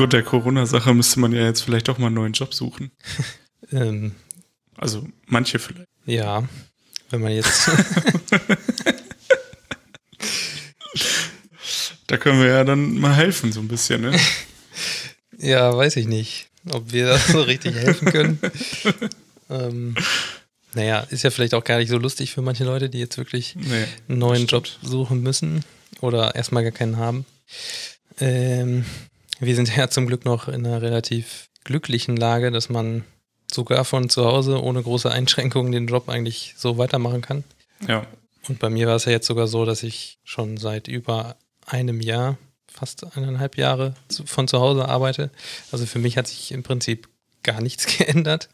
aufgrund der Corona-Sache müsste man ja jetzt vielleicht auch mal einen neuen Job suchen. Ähm, Also manche vielleicht. ja, wenn man jetzt. Da können wir ja dann mal helfen, so ein bisschen, ne? ja, weiß ich nicht, ob wir da so richtig helfen können. ähm, naja, ist ja vielleicht auch gar nicht so lustig für manche Leute, die jetzt wirklich Nee. einen neuen Job suchen müssen oder erstmal gar keinen haben. Ähm, wir sind ja zum Glück noch in einer relativ glücklichen Lage, dass man sogar von zu Hause ohne große Einschränkungen den Job eigentlich so weitermachen kann. Ja. Und bei mir war es ja jetzt sogar so, dass ich schon seit über einem Jahr, fast eineinhalb Jahre von zu Hause arbeite. Also für mich hat sich im Prinzip gar nichts geändert,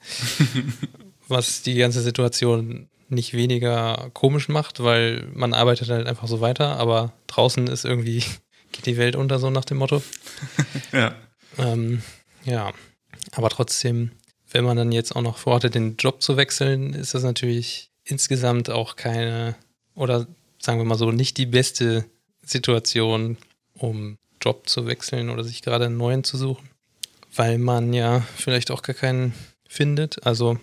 was die ganze Situation nicht weniger komisch macht, weil man arbeitet halt einfach so weiter, aber draußen ist irgendwie, geht die Welt unter, so nach dem Motto. Ja. Ähm, ja, aber trotzdem, wenn man dann jetzt auch noch vorhatte, den Job zu wechseln, ist das natürlich insgesamt auch keine, oder sagen wir mal so, nicht die beste Situation, um Job zu wechseln oder sich gerade einen neuen zu suchen, weil man ja vielleicht auch gar keinen findet. Also,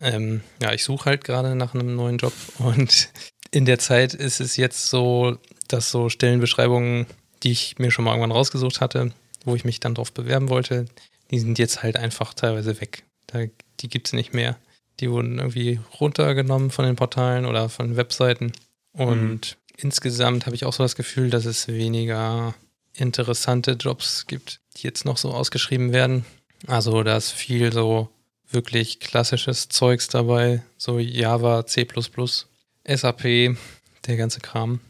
ähm, ja, ich suche halt gerade nach einem neuen Job und in der Zeit ist es jetzt so, dass so Stellenbeschreibungen, die ich mir schon mal irgendwann rausgesucht hatte, wo ich mich dann drauf bewerben wollte, die sind jetzt halt einfach teilweise weg. Da, die gibt es nicht mehr. Die wurden irgendwie runtergenommen von den Portalen oder von Webseiten. Und insgesamt habe ich auch so das Gefühl, dass es weniger interessante Jobs gibt, die jetzt noch so ausgeschrieben werden. Also da ist viel so wirklich klassisches Zeugs dabei, so Java, C++, SAP, der ganze Kram.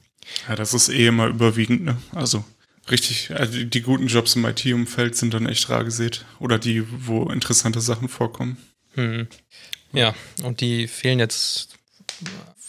Ja, das ist eh immer überwiegend, ne? Also richtig, also die- guten Jobs im IT-Umfeld sind dann echt rar gesät. Oder die, wo interessante Sachen vorkommen. Hm. Ja, und die fehlen jetzt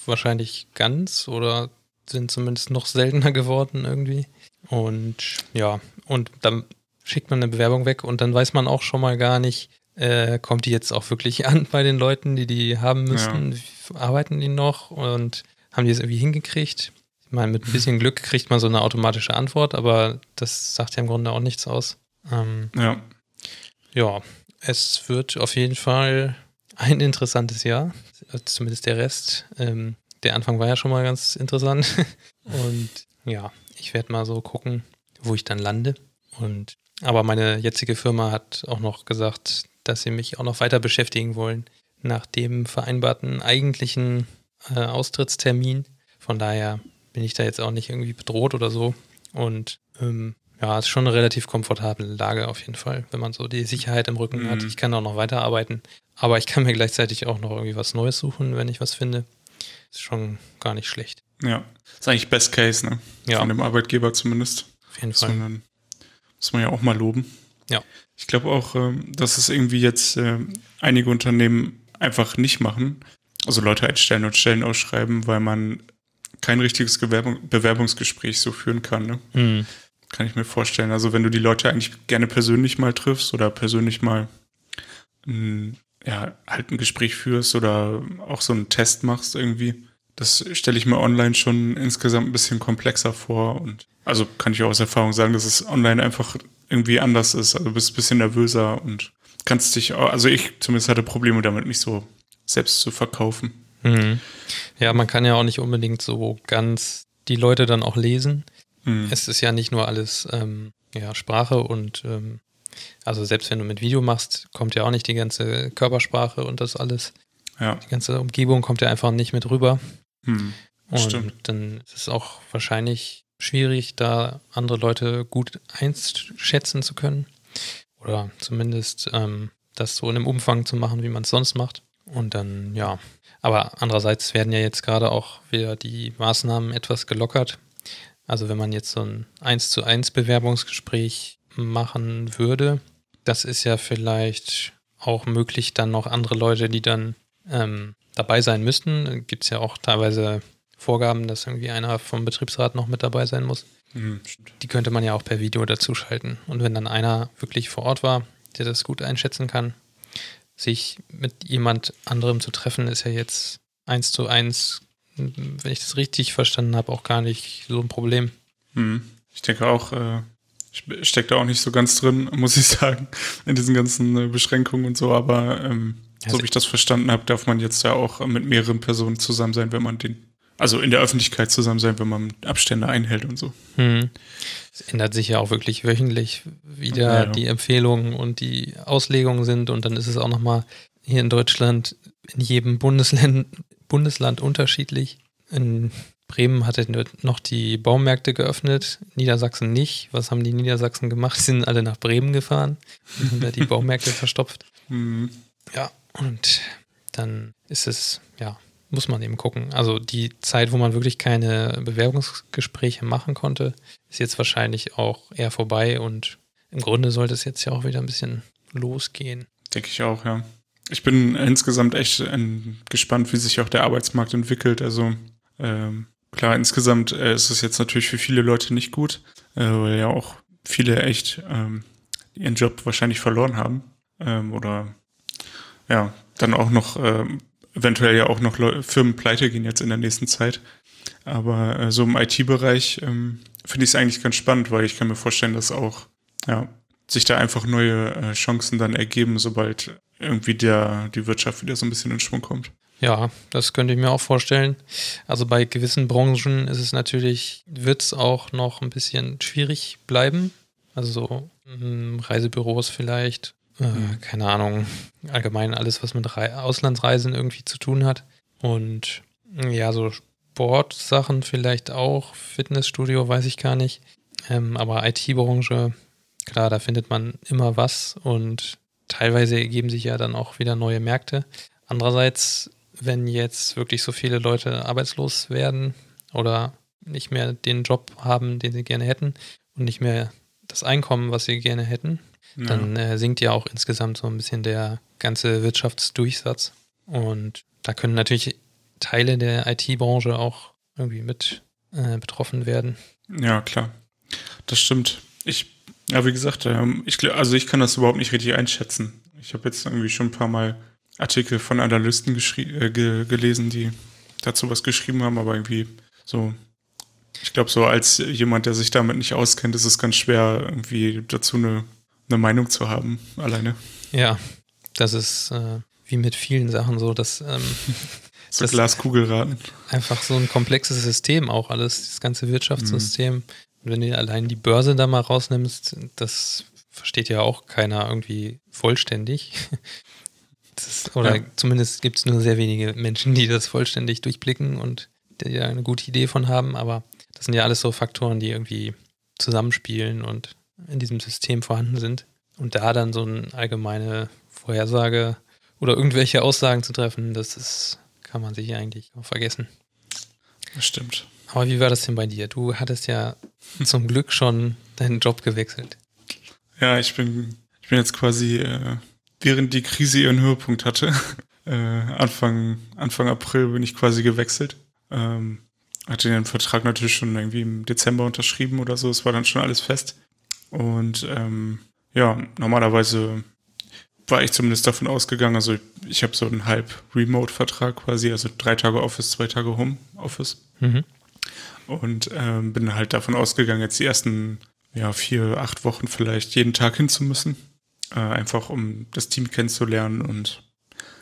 wahrscheinlich ganz oder sind zumindest noch seltener geworden irgendwie. Und ja, und dann schickt man eine Bewerbung weg und dann weiß man auch schon mal gar nicht, äh, kommt die jetzt auch wirklich an bei den Leuten, die die haben müssten? Wie- Arbeiten die noch und haben die es irgendwie hingekriegt? Ich meine, mit ein bisschen Glück kriegt man so eine automatische Antwort, aber das sagt ja im Grunde auch nichts aus. Ähm, Ja. ja, es wird auf jeden Fall ein interessantes Jahr. Zumindest der Rest. Ähm, der Anfang war ja schon mal ganz interessant. Und ja, ich werde mal so gucken, wo ich dann lande. Und aber meine jetzige Firma hat auch noch gesagt, dass sie mich auch noch weiter beschäftigen wollen nach dem vereinbarten eigentlichen äh, Austrittstermin. Von daher bin ich da jetzt auch nicht irgendwie bedroht oder so. Und ähm, ja, es ist schon eine relativ komfortable Lage auf jeden Fall, wenn man so die Sicherheit im Rücken hat. Mhm. Ich kann auch noch weiterarbeiten, aber ich kann mir gleichzeitig auch noch irgendwie was Neues suchen, wenn ich was finde. Ist schon gar nicht schlecht. Ja. Ist eigentlich Best Case, ne? Ja. Von dem Arbeitgeber zumindest. Auf jeden Fall. Sondern muss man ja auch mal loben. Ja. Ich glaube auch, ähm, dass es irgendwie jetzt ähm, einige Unternehmen einfach nicht machen. Also Leute einstellen und Stellen ausschreiben, weil man kein richtiges Gewerbung, Bewerbungsgespräch so führen kann. Ne? Mhm. Kann ich mir vorstellen. Also wenn du die Leute eigentlich gerne persönlich mal triffst oder persönlich mal ein, ja, halt ein Gespräch führst oder auch so einen Test machst irgendwie, das stelle ich mir online schon insgesamt ein bisschen komplexer vor. Und also kann ich auch aus Erfahrung sagen, dass es online einfach irgendwie anders ist. Also du bist ein bisschen nervöser und kannst dich, auch, also ich zumindest hatte Probleme damit, mich so selbst zu verkaufen. Mhm. Ja, man kann ja auch nicht unbedingt so ganz die Leute dann auch lesen. Mhm. Es ist ja nicht nur alles ähm, ja, Sprache und ähm, also selbst wenn du mit Video machst, kommt ja auch nicht die ganze Körpersprache und das alles. Ja, Die ganze Umgebung kommt ja einfach nicht mit rüber. hm. Und Stimmt. dann ist es auch wahrscheinlich schwierig, da andere Leute gut einschätzen zu können. Oder zumindest ähm, das so in einem Umfang zu machen, wie man es sonst macht. Und dann, ja. Aber andererseits werden ja jetzt gerade auch wieder die Maßnahmen etwas gelockert. Also wenn man jetzt so ein 1 zu 1 Bewerbungsgespräch machen würde, das ist ja vielleicht auch möglich, dann noch andere Leute, die dann ähm, dabei sein müssten. Gibt es ja auch teilweise Vorgaben, dass irgendwie einer vom Betriebsrat noch mit dabei sein muss. Hm, stimmt. Die könnte man ja auch per Video dazuschalten. Und wenn dann einer wirklich vor Ort war, der das gut einschätzen kann, sich mit jemand anderem zu treffen, ist ja jetzt eins zu eins, wenn ich das richtig verstanden habe, auch gar nicht so ein Problem. Hm. Ich denke auch, äh, Ich stecke da auch nicht so ganz drin, muss ich sagen, in diesen ganzen äh, Beschränkungen und so, aber ähm, so wie ich das verstanden habe, darf man jetzt ja auch mit mehreren Personen zusammen sein, wenn man den, also in der Öffentlichkeit zusammen sein, wenn man Abstände einhält und so. Hm. Es ändert sich ja auch wirklich wöchentlich, wie da ja. die Empfehlungen und die Auslegungen sind und dann ist es auch nochmal hier in Deutschland in jedem Bundesland, Bundesland unterschiedlich. In Bremen hatte noch die Baumärkte geöffnet, Niedersachsen nicht. Was haben die Niedersachsen gemacht? Sie sind alle nach Bremen gefahren und haben da die Baumärkte verstopft. Mhm. Ja, und dann ist es, ja, muss man eben gucken. Also die Zeit, wo man wirklich keine Bewerbungsgespräche machen konnte, ist jetzt wahrscheinlich auch eher vorbei und im Grunde sollte es jetzt ja auch wieder ein bisschen losgehen. Denke ich auch, ja. Ich bin insgesamt echt ähm, gespannt, wie sich auch der Arbeitsmarkt entwickelt. Also ähm, klar, insgesamt äh, ist es jetzt natürlich für viele Leute nicht gut, äh, weil ja auch viele echt ähm, ihren Job wahrscheinlich verloren haben ähm, oder ja, dann auch noch äh, eventuell ja auch noch Firmen pleite gehen jetzt in der nächsten Zeit. Aber äh, so im IT-Bereich ähm, finde ich es eigentlich ganz spannend, weil ich kann mir vorstellen, dass auch ja, sich da einfach neue äh, Chancen dann ergeben, sobald irgendwie der, die Wirtschaft wieder so ein bisschen in Schwung kommt. Ja, das könnte ich mir auch vorstellen. Also bei gewissen Branchen ist es natürlich, wird es auch noch ein bisschen schwierig bleiben. Also so hm, Reisebüros vielleicht, äh, mhm. keine Ahnung, allgemein alles, was mit Re Auslandsreisen irgendwie zu tun hat. Und ja, so Sportsachen vielleicht auch, Fitnessstudio weiß ich gar nicht. Ähm, aber IT-Branche, klar, da findet man immer was und teilweise ergeben sich ja dann auch wieder neue Märkte. Andererseits, wenn jetzt wirklich so viele Leute arbeitslos werden oder nicht mehr den Job haben, den sie gerne hätten und nicht mehr das Einkommen, was sie gerne hätten, ja. dann äh, sinkt ja auch insgesamt so ein bisschen der ganze Wirtschaftsdurchsatz. Und da können natürlich Teile der IT-Branche auch irgendwie mit äh, betroffen werden. Ja, klar. Das stimmt. Ich ja, wie gesagt, ähm, ich, also ich kann das überhaupt nicht richtig einschätzen. Ich habe jetzt irgendwie schon ein paar Mal Artikel von Analysten äh, ge gelesen, die dazu was geschrieben haben, aber irgendwie so, ich glaube, so als jemand, der sich damit nicht auskennt, ist es ganz schwer, irgendwie dazu eine, eine Meinung zu haben, alleine. Ja, das ist äh, wie mit vielen Sachen so, dass ähm, so das Glaskugelraten. Einfach so ein komplexes System auch alles, das ganze Wirtschaftssystem. Mhm wenn du allein die Börse da mal rausnimmst, das versteht ja auch keiner irgendwie vollständig. Das, oder ja. zumindest gibt es nur sehr wenige Menschen, die das vollständig durchblicken und die da eine gute Idee von haben. Aber das sind ja alles so Faktoren, die irgendwie zusammenspielen und in diesem System vorhanden sind. Und da dann so eine allgemeine Vorhersage oder irgendwelche Aussagen zu treffen, das ist, kann man sich eigentlich auch vergessen. Das stimmt. Aber wie war das denn bei dir? Du hattest ja zum Glück schon deinen Job gewechselt. Ja, ich bin, ich bin jetzt quasi, äh, während die Krise ihren Höhepunkt hatte, äh, Anfang, Anfang April bin ich quasi gewechselt. Ähm, hatte den Vertrag natürlich schon irgendwie im Dezember unterschrieben oder so. Es war dann schon alles fest. Und ähm, ja, normalerweise war ich zumindest davon ausgegangen, also ich, ich habe so einen halb Remote-Vertrag quasi, also drei Tage Office, zwei Tage Home-Office. Mhm. Und ähm, bin halt davon ausgegangen, jetzt die ersten ja, vier, acht Wochen vielleicht jeden Tag hinzumüssen. Äh, einfach um das Team kennenzulernen und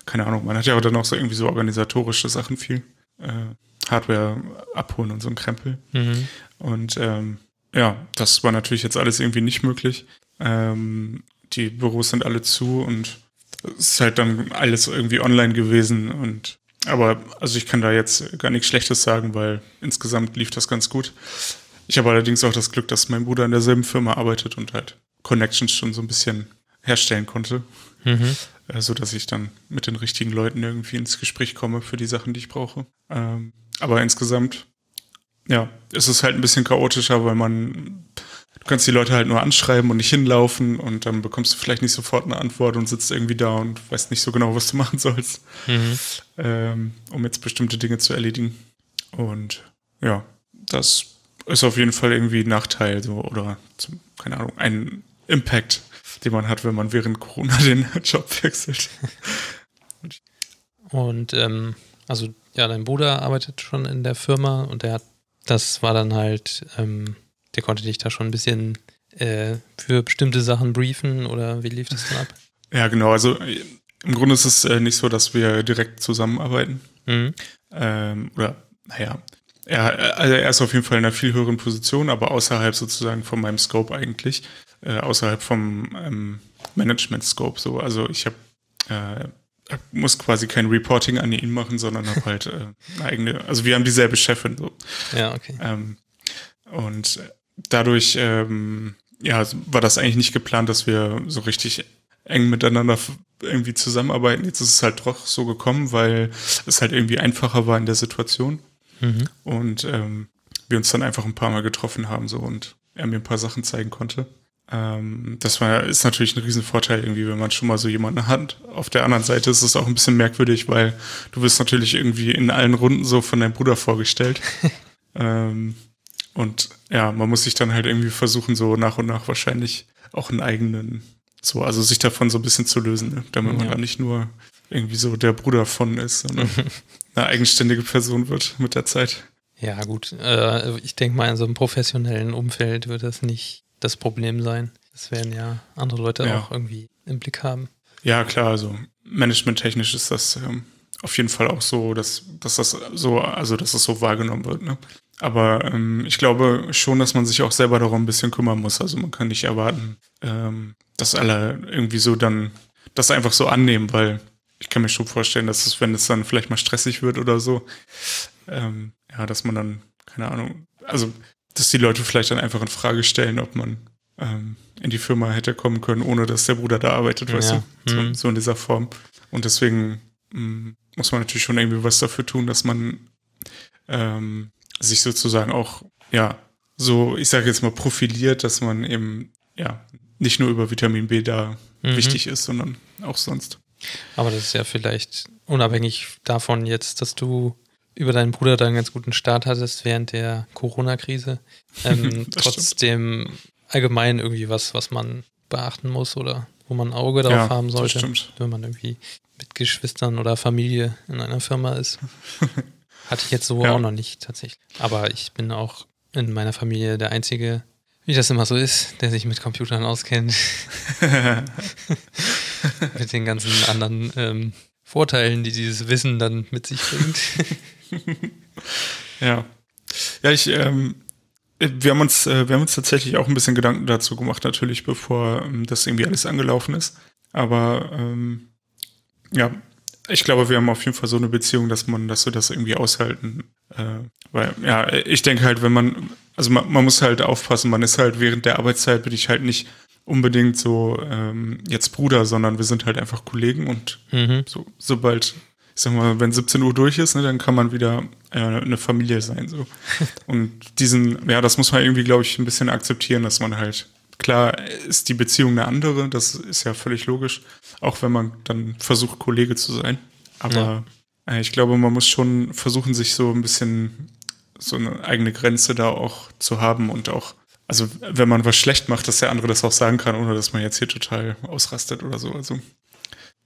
keine Ahnung, man hat ja auch dann auch so irgendwie so organisatorische Sachen viel. Äh, Hardware abholen und so ein Krempel. Mhm. Und ähm, ja, das war natürlich jetzt alles irgendwie nicht möglich. Ähm, die Büros sind alle zu und es ist halt dann alles irgendwie online gewesen und aber also ich kann da jetzt gar nichts Schlechtes sagen, weil insgesamt lief das ganz gut. Ich habe allerdings auch das Glück, dass mein Bruder in derselben Firma arbeitet und halt Connections schon so ein bisschen herstellen konnte. Mhm. Äh, so dass ich dann mit den richtigen Leuten irgendwie ins Gespräch komme für die Sachen, die ich brauche. Ähm, aber insgesamt, ja, ist es halt ein bisschen chaotischer, weil man du kannst die Leute halt nur anschreiben und nicht hinlaufen und dann bekommst du vielleicht nicht sofort eine Antwort und sitzt irgendwie da und weißt nicht so genau, was du machen sollst, mhm. ähm, um jetzt bestimmte Dinge zu erledigen. Und ja, das ist auf jeden Fall irgendwie ein Nachteil so, oder zum, keine Ahnung, ein Impact, den man hat, wenn man während Corona den Job wechselt. Und ähm, also ja, dein Bruder arbeitet schon in der Firma und der hat, das war dann halt ähm, der konnte dich da schon ein bisschen äh, für bestimmte Sachen briefen oder wie lief das dann ab? Ja, genau. Also im Grunde ist es äh, nicht so, dass wir direkt zusammenarbeiten. Mhm. Ähm, oder, naja, er, also er ist auf jeden Fall in einer viel höheren Position, aber außerhalb sozusagen von meinem Scope eigentlich, äh, außerhalb vom ähm, Management-Scope. So, also ich habe äh, muss quasi kein Reporting an ihn machen, sondern habe halt äh, eine eigene, also wir haben dieselbe Chefin so. Ja, okay. Ähm, und dadurch, ähm, ja, war das eigentlich nicht geplant, dass wir so richtig eng miteinander irgendwie zusammenarbeiten. Jetzt ist es halt doch so gekommen, weil es halt irgendwie einfacher war in der Situation. Mhm. Und ähm, wir uns dann einfach ein paar Mal getroffen haben so und er mir ein paar Sachen zeigen konnte. Ähm, das war, ist natürlich ein Riesenvorteil irgendwie, wenn man schon mal so jemanden hat. Auf der anderen Seite ist es auch ein bisschen merkwürdig, weil du wirst natürlich irgendwie in allen Runden so von deinem Bruder vorgestellt. ähm, und ja, man muss sich dann halt irgendwie versuchen, so nach und nach wahrscheinlich auch einen eigenen, so, also sich davon so ein bisschen zu lösen, ne? damit man ja. dann nicht nur irgendwie so der Bruder von ist, sondern eine eigenständige Person wird mit der Zeit. Ja, gut. Äh, ich denke mal, in so einem professionellen Umfeld wird das nicht das Problem sein. Das werden ja andere Leute ja. auch irgendwie im Blick haben. Ja, klar, also managementtechnisch ist das ähm, auf jeden Fall auch so, dass, dass das so, also dass das so wahrgenommen wird. Ne? Aber ähm, ich glaube schon, dass man sich auch selber darum ein bisschen kümmern muss. Also man kann nicht erwarten, ähm, dass alle irgendwie so dann das einfach so annehmen, weil ich kann mir schon vorstellen, dass es, wenn es dann vielleicht mal stressig wird oder so, ähm, ja, dass man dann, keine Ahnung, also dass die Leute vielleicht dann einfach in Frage stellen, ob man ähm, in die Firma hätte kommen können, ohne dass der Bruder da arbeitet, weißt ja. du? So, hm. so, in dieser Form. Und deswegen mh, mm, muss man natürlich schon irgendwie was dafür tun, dass man ähm, sich sozusagen auch, ja, so, ich sage jetzt mal, profiliert, dass man eben, ja, nicht nur über Vitamin B da mhm. wichtig ist, sondern auch sonst. Aber das ist ja vielleicht unabhängig davon jetzt, dass du über deinen Bruder da einen ganz guten Start hattest während der Corona-Krise. Ähm, trotzdem stimmt. allgemein irgendwie was, was man beachten muss oder wo man ein Auge drauf ja, haben sollte, wenn man irgendwie mit Geschwistern oder Familie in einer Firma ist. Hatte ich jetzt so ja. auch noch nicht tatsächlich. Aber ich bin auch in meiner Familie der Einzige, wie das immer so ist, der sich mit Computern auskennt. mit den ganzen anderen ähm, Vorteilen, die dieses Wissen dann mit sich bringt. ja. Ja, ich, ähm, wir haben uns, äh, wir haben uns tatsächlich auch ein bisschen Gedanken dazu gemacht, natürlich, bevor ähm, das irgendwie alles angelaufen ist. Aber ähm, ja, ich glaube, wir haben auf jeden Fall so eine Beziehung, dass man, dass wir das irgendwie aushalten. Äh, weil, ja, ich denke halt, wenn man, also man, man muss halt aufpassen, man ist halt während der Arbeitszeit bin ich halt nicht unbedingt so ähm, jetzt Bruder, sondern wir sind halt einfach Kollegen und mhm. so, sobald ich sag mal, wenn 17 Uhr durch ist, ne, dann kann man wieder äh, eine Familie sein. So. Und diesen, ja, das muss man irgendwie, glaube ich, ein bisschen akzeptieren, dass man halt, klar ist die Beziehung eine andere, das ist ja völlig logisch, auch wenn man dann versucht, Kollege zu sein. Aber ja. äh, ich glaube, man muss schon versuchen, sich so ein bisschen so eine eigene Grenze da auch zu haben und auch, also wenn man was schlecht macht, dass der andere das auch sagen kann, ohne dass man jetzt hier total ausrastet oder so. Also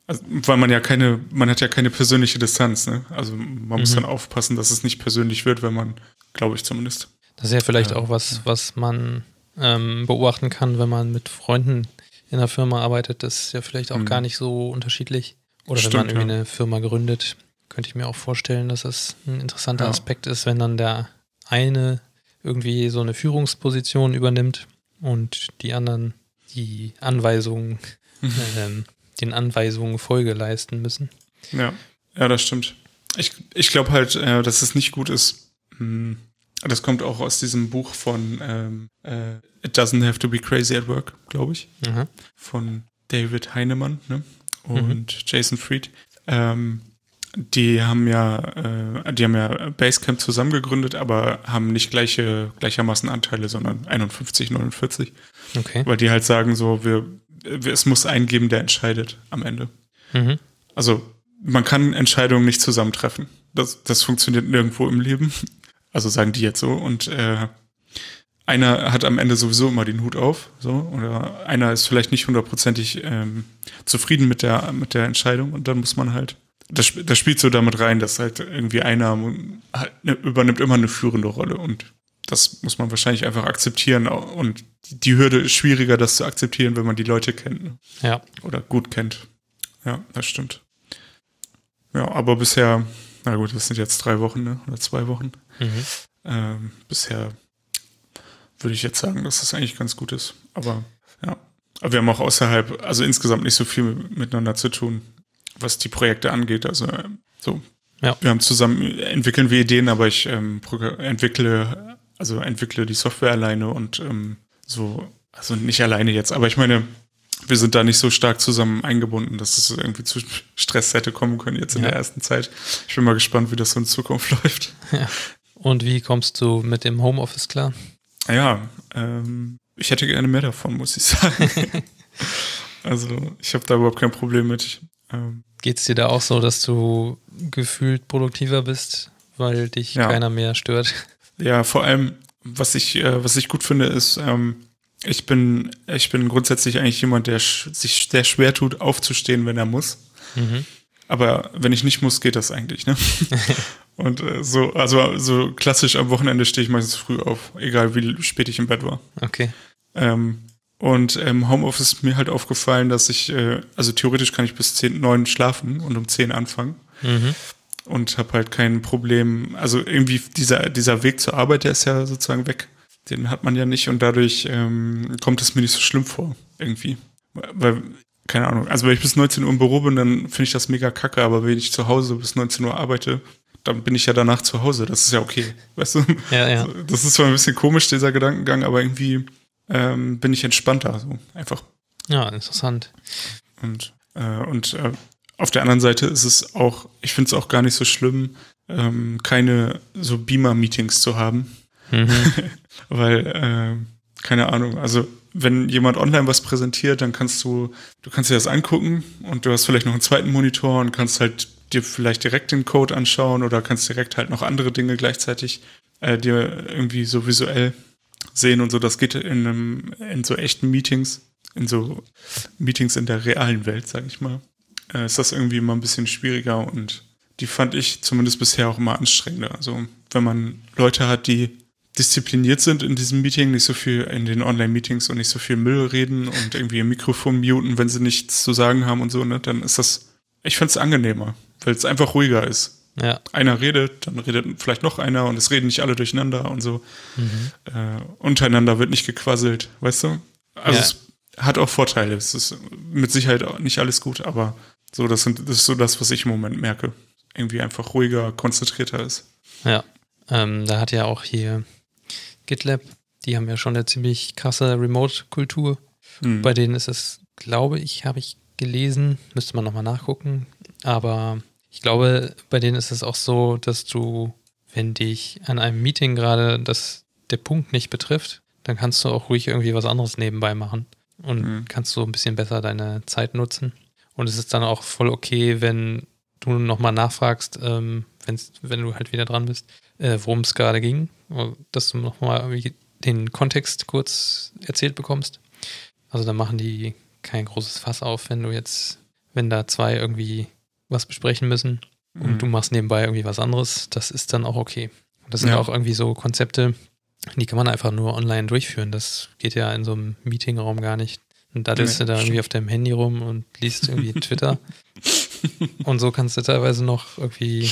also, weil man ja keine, man hat ja keine persönliche Distanz, ne? Also man mhm. muss dann aufpassen, dass es nicht persönlich wird, wenn man, glaube ich zumindest. Das ist ja vielleicht ja, auch was, was man ähm, beobachten kann, wenn man mit Freunden in einer Firma arbeitet. Das ist ja vielleicht auch mhm. gar nicht so unterschiedlich. Oder Stimmt, wenn man irgendwie ja. eine Firma gründet, könnte ich mir auch vorstellen, dass das ein interessanter ja. Aspekt ist, wenn dann der eine irgendwie so eine Führungsposition übernimmt und die anderen die Anweisungen mhm. ähm, den Anweisungen Folge leisten müssen. Ja, ja, das stimmt. Ich, ich glaube halt, äh, dass es nicht gut ist. Hm, das kommt auch aus diesem Buch von ähm, äh, It Doesn't Have to Be Crazy at Work, glaube ich. Mhm. Von David Heinemann ne? und mhm. Jason Fried. Ähm, die haben ja, äh, die haben ja Basecamp zusammen gegründet, aber haben nicht gleiche, gleichermaßen Anteile, sondern 51, 49. Okay. Weil die halt sagen so, wir, es muss einen geben, der entscheidet am Ende. Mhm. Also man kann Entscheidungen nicht zusammentreffen. Das, das funktioniert nirgendwo im Leben. Also sagen die jetzt so. Und äh, einer hat am Ende sowieso immer den Hut auf, so, oder einer ist vielleicht nicht hundertprozentig ähm, zufrieden mit der, mit der Entscheidung und dann muss man halt, das, das spielt so damit rein, dass halt irgendwie einer halt, ne, übernimmt immer eine führende Rolle und das muss man wahrscheinlich einfach akzeptieren. Und die Hürde ist schwieriger, das zu akzeptieren, wenn man die Leute kennt. Ne? Ja. Oder gut kennt. Ja, das stimmt. Ja, aber bisher, na gut, das sind jetzt drei Wochen ne? oder zwei Wochen. Mhm. Ähm, bisher würde ich jetzt sagen, dass das eigentlich ganz gut ist. Aber ja, aber wir haben auch außerhalb, also insgesamt nicht so viel miteinander zu tun, was die Projekte angeht. Also äh, so, ja. wir haben zusammen entwickeln wir Ideen, aber ich ähm, entwickle, also entwickle die Software alleine und ähm, so, also nicht alleine jetzt, aber ich meine, wir sind da nicht so stark zusammen eingebunden, dass es irgendwie zu Stress hätte kommen können jetzt in ja. der ersten Zeit. Ich bin mal gespannt, wie das so in Zukunft läuft. Ja. Und wie kommst du mit dem Homeoffice klar? Ja, ähm, ich hätte gerne mehr davon, muss ich sagen. also ich habe da überhaupt kein Problem mit. Ähm, Geht es dir da auch so, dass du gefühlt produktiver bist, weil dich ja. keiner mehr stört? Ja, vor allem, was ich, äh, was ich gut finde, ist, ähm, ich bin, ich bin grundsätzlich eigentlich jemand, der sich sehr schwer tut, aufzustehen, wenn er muss. Mhm. Aber wenn ich nicht muss, geht das eigentlich, ne? Und äh, so, also so klassisch am Wochenende stehe ich meistens früh auf, egal wie spät ich im Bett war. Okay. Ähm, und im ähm, Homeoffice ist mir halt aufgefallen, dass ich, äh, also theoretisch kann ich bis 10, 9 schlafen und um 10 anfangen. Mhm. Und habe halt kein Problem, also irgendwie dieser, dieser Weg zur Arbeit, der ist ja sozusagen weg. Den hat man ja nicht und dadurch ähm, kommt es mir nicht so schlimm vor, irgendwie. Weil, keine Ahnung, also wenn ich bis 19 Uhr im Büro bin, dann finde ich das mega kacke, aber wenn ich zu Hause bis 19 Uhr arbeite, dann bin ich ja danach zu Hause. Das ist ja okay. Weißt du? Ja, ja. Das ist zwar ein bisschen komisch, dieser Gedankengang, aber irgendwie ähm, bin ich entspannter. So einfach. Ja, interessant. Und, äh, und äh, auf der anderen Seite ist es auch, ich finde es auch gar nicht so schlimm, ähm, keine so Beamer-Meetings zu haben. Mhm. Weil, äh, keine Ahnung, also wenn jemand online was präsentiert, dann kannst du, du kannst dir das angucken und du hast vielleicht noch einen zweiten Monitor und kannst halt dir vielleicht direkt den Code anschauen oder kannst direkt halt noch andere Dinge gleichzeitig äh, dir irgendwie so visuell sehen und so. Das geht in, einem, in so echten Meetings, in so Meetings in der realen Welt, sag ich mal, äh, ist das irgendwie immer ein bisschen schwieriger und die fand ich zumindest bisher auch immer anstrengender. Also wenn man Leute hat, die diszipliniert sind in diesem Meeting, nicht so viel in den Online-Meetings und nicht so viel Müll reden und irgendwie im Mikrofon muten, wenn sie nichts zu sagen haben und so, ne, dann ist das, ich finde es angenehmer weil es einfach ruhiger ist. Ja. Einer redet, dann redet vielleicht noch einer und es reden nicht alle durcheinander und so. Mhm. Äh, untereinander wird nicht gequasselt, weißt du? Also ja. es hat auch Vorteile. Es ist mit Sicherheit nicht alles gut, aber so, das, sind, das ist so das, was ich im Moment merke. Irgendwie einfach ruhiger, konzentrierter ist. Ja. Ähm, da hat ja auch hier GitLab, die haben ja schon eine ziemlich krasse Remote-Kultur. Mhm. Bei denen ist es, glaube ich, habe ich gelesen, müsste man nochmal nachgucken, aber ich glaube, bei denen ist es auch so, dass du, wenn dich an einem Meeting gerade das, der Punkt nicht betrifft, dann kannst du auch ruhig irgendwie was anderes nebenbei machen und mhm. kannst so ein bisschen besser deine Zeit nutzen. Und es ist dann auch voll okay, wenn du nochmal nachfragst, ähm, wenn du halt wieder dran bist, äh, worum es gerade ging, dass du nochmal den Kontext kurz erzählt bekommst. Also da machen die kein großes Fass auf, wenn du jetzt, wenn da zwei irgendwie was besprechen müssen und mhm. du machst nebenbei irgendwie was anderes, das ist dann auch okay. das sind ja. auch irgendwie so Konzepte, die kann man einfach nur online durchführen. Das geht ja in so einem Meetingraum gar nicht. Und da nee, du da irgendwie auf deinem Handy rum und liest irgendwie Twitter. und so kannst du teilweise noch irgendwie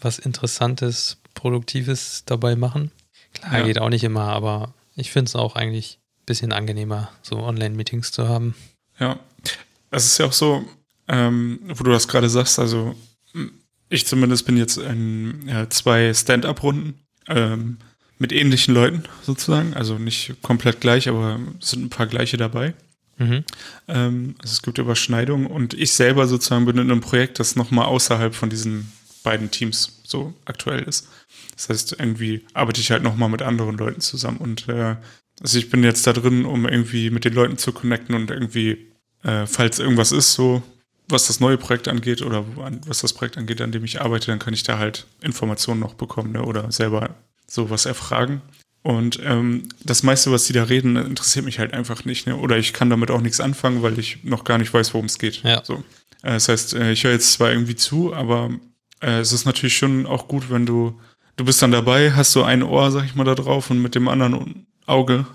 was Interessantes, Produktives dabei machen. Klar, ja. geht auch nicht immer, aber ich finde es auch eigentlich ein bisschen angenehmer, so Online-Meetings zu haben. Ja, es ist ja auch so, ähm, wo du das gerade sagst, also ich zumindest bin jetzt in ja, zwei Stand-up-Runden ähm, mit ähnlichen Leuten sozusagen, also nicht komplett gleich, aber es sind ein paar gleiche dabei. Mhm. Ähm, also es gibt Überschneidungen und ich selber sozusagen bin in einem Projekt, das nochmal außerhalb von diesen beiden Teams so aktuell ist. Das heißt, irgendwie arbeite ich halt nochmal mit anderen Leuten zusammen und äh, also ich bin jetzt da drin, um irgendwie mit den Leuten zu connecten und irgendwie, äh, falls irgendwas ist, so was das neue Projekt angeht oder was das Projekt angeht, an dem ich arbeite, dann kann ich da halt Informationen noch bekommen ne? oder selber sowas erfragen. Und ähm, das meiste, was die da reden, interessiert mich halt einfach nicht. Ne? Oder ich kann damit auch nichts anfangen, weil ich noch gar nicht weiß, worum es geht. Ja. So. Äh, das heißt, äh, ich höre jetzt zwar irgendwie zu, aber äh, es ist natürlich schon auch gut, wenn du du bist dann dabei, hast so ein Ohr, sag ich mal, da drauf und mit dem anderen Auge,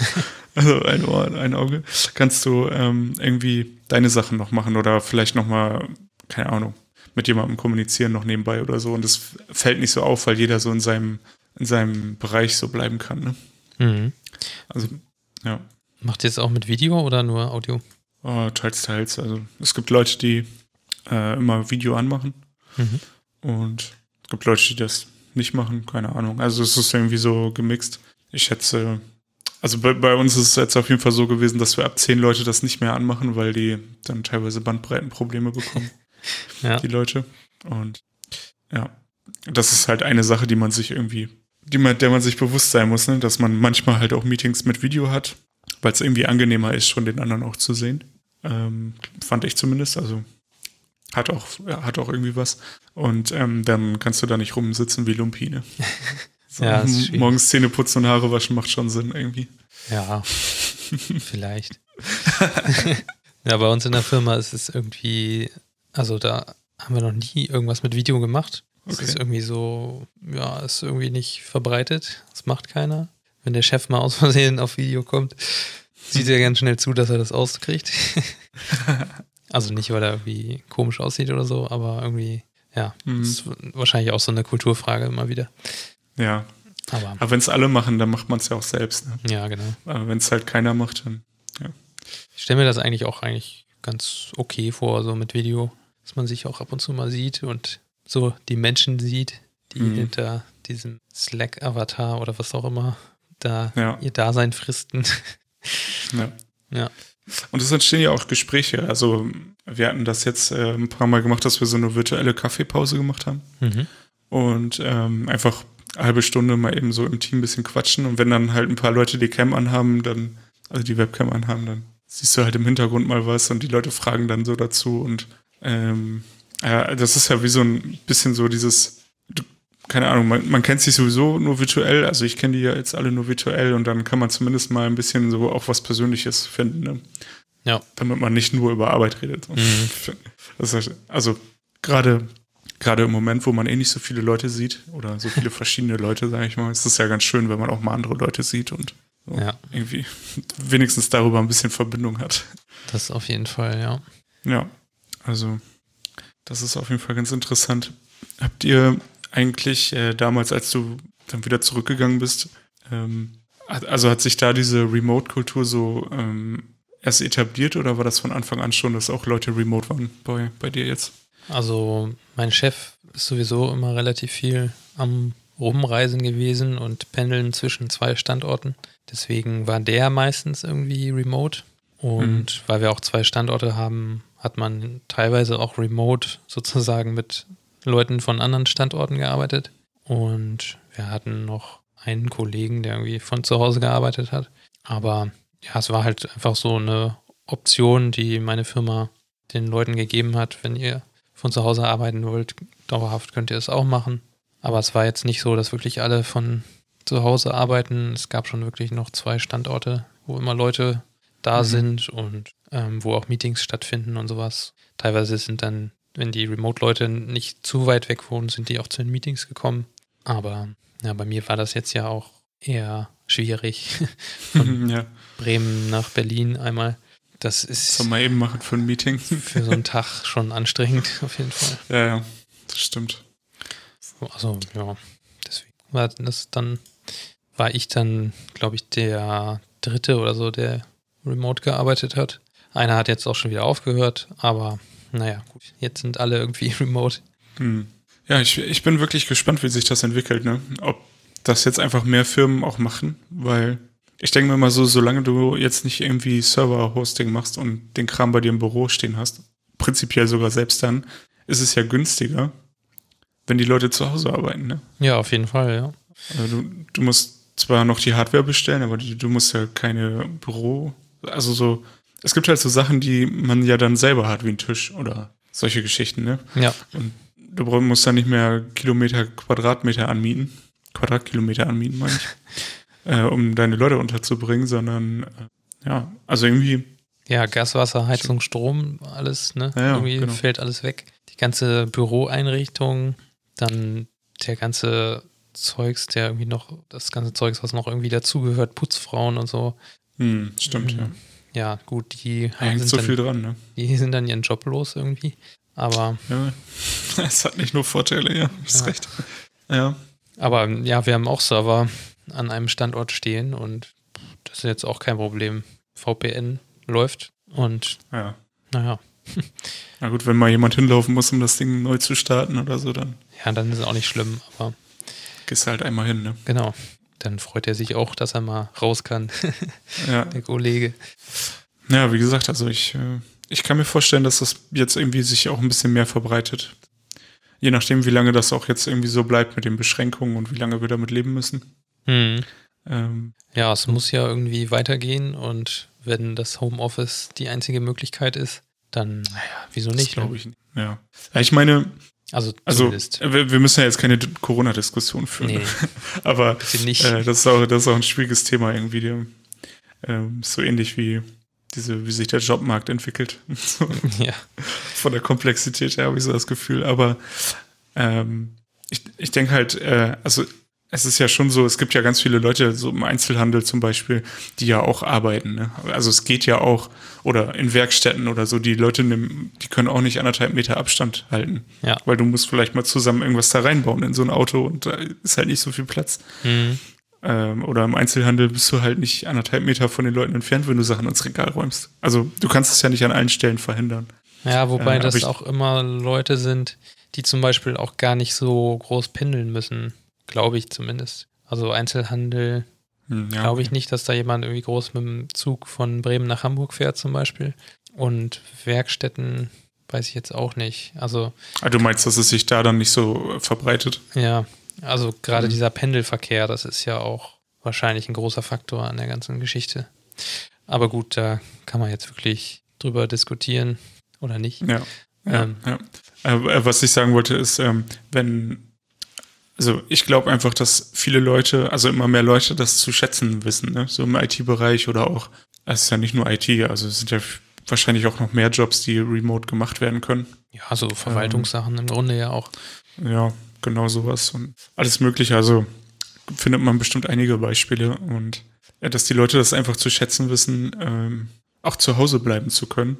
also ein Ohr, ein Auge, kannst du ähm, irgendwie deine Sachen noch machen oder vielleicht noch mal, keine Ahnung, mit jemandem kommunizieren noch nebenbei oder so. Und das fällt nicht so auf, weil jeder so in seinem, in seinem Bereich so bleiben kann. Ne? Mhm. Also, ja. Macht ihr es auch mit Video oder nur Audio? Oh, teils, teils. Also es gibt Leute, die äh, immer Video anmachen. Mhm. Und es gibt Leute, die das nicht machen, keine Ahnung. Also es ist irgendwie so gemixt. Ich schätze, also bei, bei uns ist es jetzt auf jeden Fall so gewesen, dass wir ab zehn Leute das nicht mehr anmachen, weil die dann teilweise Bandbreitenprobleme bekommen, Ja. die Leute. Und ja, das ist halt eine Sache, die man sich irgendwie, die man, der man sich bewusst sein muss, ne? dass man manchmal halt auch Meetings mit Video hat, weil es irgendwie angenehmer ist, schon den anderen auch zu sehen. Ähm, fand ich zumindest. Also hat auch, ja, hat auch irgendwie was. Und ähm, dann kannst du da nicht rumsitzen wie Lumpine. So, Ja, morgens Zähne putzen und Haare waschen macht schon Sinn irgendwie. Ja, vielleicht. ja, bei uns in der Firma ist es irgendwie, also da haben wir noch nie irgendwas mit Video gemacht. Es Okay. ist irgendwie so, ja, ist irgendwie nicht verbreitet. Das macht keiner. Wenn der Chef mal aus Versehen auf Video kommt, sieht er ganz schnell zu, dass er das auskriegt. also nicht, weil er irgendwie komisch aussieht oder so, aber irgendwie, ja, Mhm. ist wahrscheinlich auch so eine Kulturfrage immer wieder. Ja. Aber Aber wenn es alle machen, dann macht man es ja auch selbst. Ne? ja, genau. Aber wenn es halt keiner macht, dann. Ich stelle mir das eigentlich auch eigentlich ganz okay vor, so mit Video, dass man sich auch ab und zu mal sieht und so die Menschen sieht, die Mhm. hinter diesem Slack-Avatar oder was auch immer da Ja. ihr Dasein fristen. Ja. Ja. Und es entstehen ja auch Gespräche. Also wir hatten das jetzt äh, ein paar Mal gemacht, dass wir so eine virtuelle Kaffeepause gemacht haben. Mhm. Und ähm, einfach halbe Stunde mal eben so im Team ein bisschen quatschen. Und wenn dann halt ein paar Leute die Cam anhaben, dann, also die Webcam anhaben, dann siehst du halt im Hintergrund mal was und die Leute fragen dann so dazu. Und ähm, ja, das ist ja wie so ein bisschen so dieses, keine Ahnung, man, man kennt sich sowieso nur virtuell, also ich kenne die ja jetzt alle nur virtuell und dann kann man zumindest mal ein bisschen so auch was Persönliches finden, ne? Ja. Damit man nicht nur über Arbeit redet. Mhm. Ist, also gerade gerade im Moment, wo man eh nicht so viele Leute sieht oder so viele verschiedene Leute, sage ich mal, ist es ja ganz schön, wenn man auch mal andere Leute sieht und so Ja. irgendwie wenigstens darüber ein bisschen Verbindung hat. Das auf jeden Fall, ja. Ja, also das ist auf jeden Fall ganz interessant. Habt ihr eigentlich äh, damals, als du dann wieder zurückgegangen bist, ähm, also hat sich da diese Remote-Kultur so ähm, erst etabliert oder war das von Anfang an schon, dass auch Leute remote waren bei, bei dir jetzt? Also mein Chef ist sowieso immer relativ viel am Rumreisen gewesen und pendeln zwischen zwei Standorten. Deswegen war der meistens irgendwie remote. Und weil wir auch zwei Standorte haben, hat man teilweise auch remote sozusagen mit Leuten von anderen Standorten gearbeitet. Und wir hatten noch einen Kollegen, der irgendwie von zu Hause gearbeitet hat. Aber ja, es war halt einfach so eine Option, die meine Firma den Leuten gegeben hat, wenn ihr von zu Hause arbeiten wollt, dauerhaft könnt ihr es auch machen. Aber es war jetzt nicht so, dass wirklich alle von zu Hause arbeiten. Es gab schon wirklich noch zwei Standorte, wo immer Leute da Mhm. sind und ähm, wo auch Meetings stattfinden und sowas. Teilweise sind dann, wenn die Remote-Leute nicht zu weit weg wohnen, sind die auch zu den Meetings gekommen. Aber ja, bei mir war das jetzt ja auch eher schwierig. Von ja, Bremen nach Berlin einmal. Das ist soll man eben machen für ein Meeting. für so einen Tag schon anstrengend, auf jeden Fall. ja, ja, das stimmt. Also, ja, deswegen war das dann, war ich dann, glaube ich, der dritte oder so, der remote gearbeitet hat. Einer hat jetzt auch schon wieder aufgehört, aber naja, gut, jetzt sind alle irgendwie remote. Hm. Ja, ich, ich bin wirklich gespannt, wie sich das entwickelt, ne? Ob das jetzt einfach mehr Firmen auch machen, weil ich denke mir mal so, solange du jetzt nicht irgendwie Server-Hosting machst und den Kram bei dir im Büro stehen hast, prinzipiell sogar selbst dann, ist es ja günstiger, wenn die Leute zu Hause arbeiten, ne? Ja, auf jeden Fall, ja. Also du, du musst zwar noch die Hardware bestellen, aber du, du musst ja keine Büro, also so, es gibt halt so Sachen, die man ja dann selber hat, wie ein Tisch oder solche Geschichten, ne? Ja, Und du musst dann nicht mehr Kilometer, Quadratmeter anmieten, Quadratkilometer anmieten, meine ich, äh, um deine Leute unterzubringen, sondern äh, ja, also irgendwie, ja, Gas, Wasser, Heizung, Strom, alles, ne? Ja, Irgendwie genau. fällt alles weg. Die ganze Büroeinrichtung, dann der ganze Zeugs, der irgendwie noch, das ganze Zeugs, was noch irgendwie dazugehört, Putzfrauen und so. Hm, stimmt, ja. Ja, gut, die Da hängt sind so dann, viel dran, ne? die sind dann ihren Job los irgendwie. Aber, Ja. Es hat nicht nur Vorteile, ja. Hast Ja. recht. Ja. aber ja, wir haben auch Server an einem Standort stehen und das ist jetzt auch kein Problem. VPN läuft und Ja. naja, Na gut, wenn mal jemand hinlaufen muss, um das Ding neu zu starten oder so, dann ja, dann ist es auch nicht schlimm, aber gehst halt einmal hin, ne? genau. Dann freut er sich auch, dass er mal raus kann, Ja. der Kollege. Ja, wie gesagt, also ich, äh, ich kann mir vorstellen, dass das jetzt irgendwie sich auch ein bisschen mehr verbreitet. Je nachdem, wie lange das auch jetzt irgendwie so bleibt mit den Beschränkungen und wie lange wir damit leben müssen. Hm. Ähm, Ja, es muss ja irgendwie weitergehen und wenn das Homeoffice die einzige Möglichkeit ist, dann, naja, wieso nicht? glaube ne? ich nicht. Ja. ja, ich meine, Also, also zumindest. wir, wir müssen ja jetzt keine Corona-Diskussion führen. Nee, ne? Aber äh, das, ist auch, das ist auch ein schwieriges Thema irgendwie. Der, ähm, so ähnlich wie diese, wie sich der Jobmarkt entwickelt. Ja. von der Komplexität her habe ich so das Gefühl. Aber ähm, ich, ich denke halt, äh, also es ist ja schon so, es gibt ja ganz viele Leute, so im Einzelhandel zum Beispiel, die ja auch arbeiten. Ne? Also es geht ja auch, oder in Werkstätten oder so, die Leute, nehmen, die können auch nicht anderthalb Meter Abstand halten. Ja. Weil du musst vielleicht mal zusammen irgendwas da reinbauen in so ein Auto und da ist halt nicht so viel Platz. Hm. Ähm, oder im Einzelhandel bist du halt nicht anderthalb Meter von den Leuten entfernt, wenn du Sachen ins Regal räumst. Also du kannst es ja nicht an allen Stellen verhindern. Ja, wobei Äh, das auch immer Leute sind, die zum Beispiel auch gar nicht so groß pendeln müssen, glaube ich zumindest. Also Einzelhandel, Hm, ja, glaube ich okay. nicht, dass da jemand irgendwie groß mit dem Zug von Bremen nach Hamburg fährt zum Beispiel. Und Werkstätten weiß ich jetzt auch nicht. Also Ah, du meinst, dass es sich da dann nicht so äh, verbreitet? ja, also gerade Mhm. dieser Pendelverkehr, das ist ja auch wahrscheinlich ein großer Faktor an der ganzen Geschichte. Aber gut, da kann man jetzt wirklich drüber diskutieren oder nicht. Ja. Ja, Ähm. ja. Äh, was ich sagen wollte, ist, ähm, wenn, also ich glaube einfach, dass viele Leute, also immer mehr Leute das zu schätzen wissen, ne? so im IT-Bereich oder auch, es ist ja nicht nur IT, also es sind ja wahrscheinlich auch noch mehr Jobs, die remote gemacht werden können. Ja, so Verwaltungssachen im Grunde ja auch. Ja, genau sowas und alles Mögliche. Also findet man bestimmt einige Beispiele und ja, dass die Leute das einfach zu schätzen wissen, ähm, auch zu Hause bleiben zu können.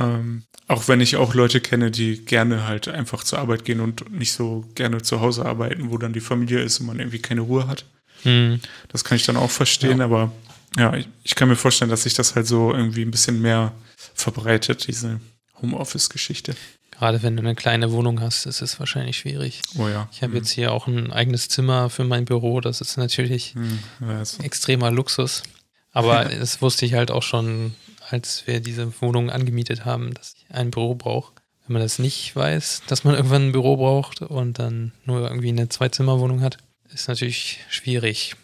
Ähm, auch wenn ich auch Leute kenne, die gerne halt einfach zur Arbeit gehen und nicht so gerne zu Hause arbeiten, wo dann die Familie ist und man irgendwie keine Ruhe hat. Hm. Das kann ich dann auch verstehen, Ja. aber ja, ich, ich kann mir vorstellen, dass sich das halt so irgendwie ein bisschen mehr verbreitet, diese Homeoffice-Geschichte. Gerade wenn du eine kleine Wohnung hast, ist es wahrscheinlich schwierig. Oh ja. Ich habe jetzt hier auch ein eigenes Zimmer für mein Büro. Das ist natürlich Hm, ja, so. extremer Luxus. Aber das wusste ich halt auch schon, als wir diese Wohnung angemietet haben, dass ich ein Büro brauche. Wenn man das nicht weiß, dass man irgendwann ein Büro braucht und dann nur irgendwie eine Zwei-Zimmer-Wohnung hat, ist natürlich schwierig.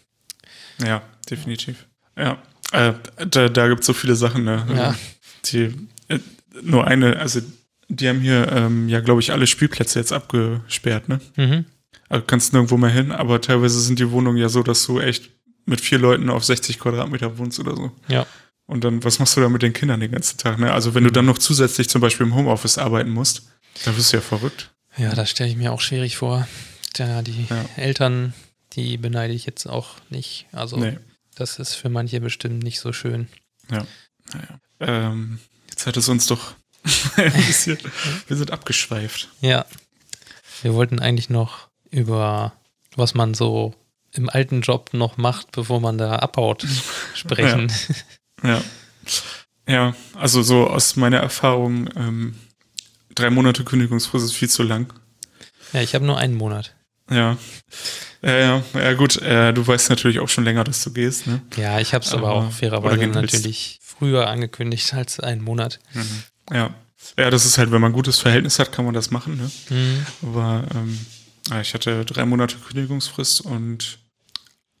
Ja, definitiv. Ja, äh, da, da gibt es so viele Sachen, ne? Ja. Die, äh, nur eine, also die haben hier ähm, ja, glaube ich, alle Spielplätze jetzt abgesperrt, ne? Mhm. Also du kannst nirgendwo mehr hin, aber teilweise sind die Wohnungen ja so, dass du echt mit vier Leuten auf 60 Quadratmeter wohnst oder so. Ja. Und dann, was machst du da mit den Kindern den ganzen Tag, ne? Also wenn du dann noch zusätzlich zum Beispiel im Homeoffice arbeiten musst, da wirst du ja verrückt. Ja, das stelle ich mir auch schwierig vor. Ja, die Ja. Eltern, die beneide ich jetzt auch nicht. Also Nee. das ist für manche bestimmt nicht so schön. Naja. Ähm, jetzt hat es uns doch ein bisschen, wir sind abgeschweift. Ja. Wir wollten eigentlich noch über, was man so im alten Job noch macht, bevor man da abhaut, sprechen. Ja. Ja, also so aus meiner Erfahrung, ähm, drei Monate Kündigungsfrist ist viel zu lang. Ja, ich habe nur einen Monat. Ja. Ja, ja, ja gut, äh, du weißt natürlich auch schon länger, dass du gehst, ne? Ja, ich habe es aber, Aber- auch fairerweise natürlich früher angekündigt als einen Monat. Ja. Ja, das ist halt, wenn man ein gutes Verhältnis hat, kann man das machen, ne? Mhm. Aber ähm, ja, ich hatte drei Monate Kündigungsfrist und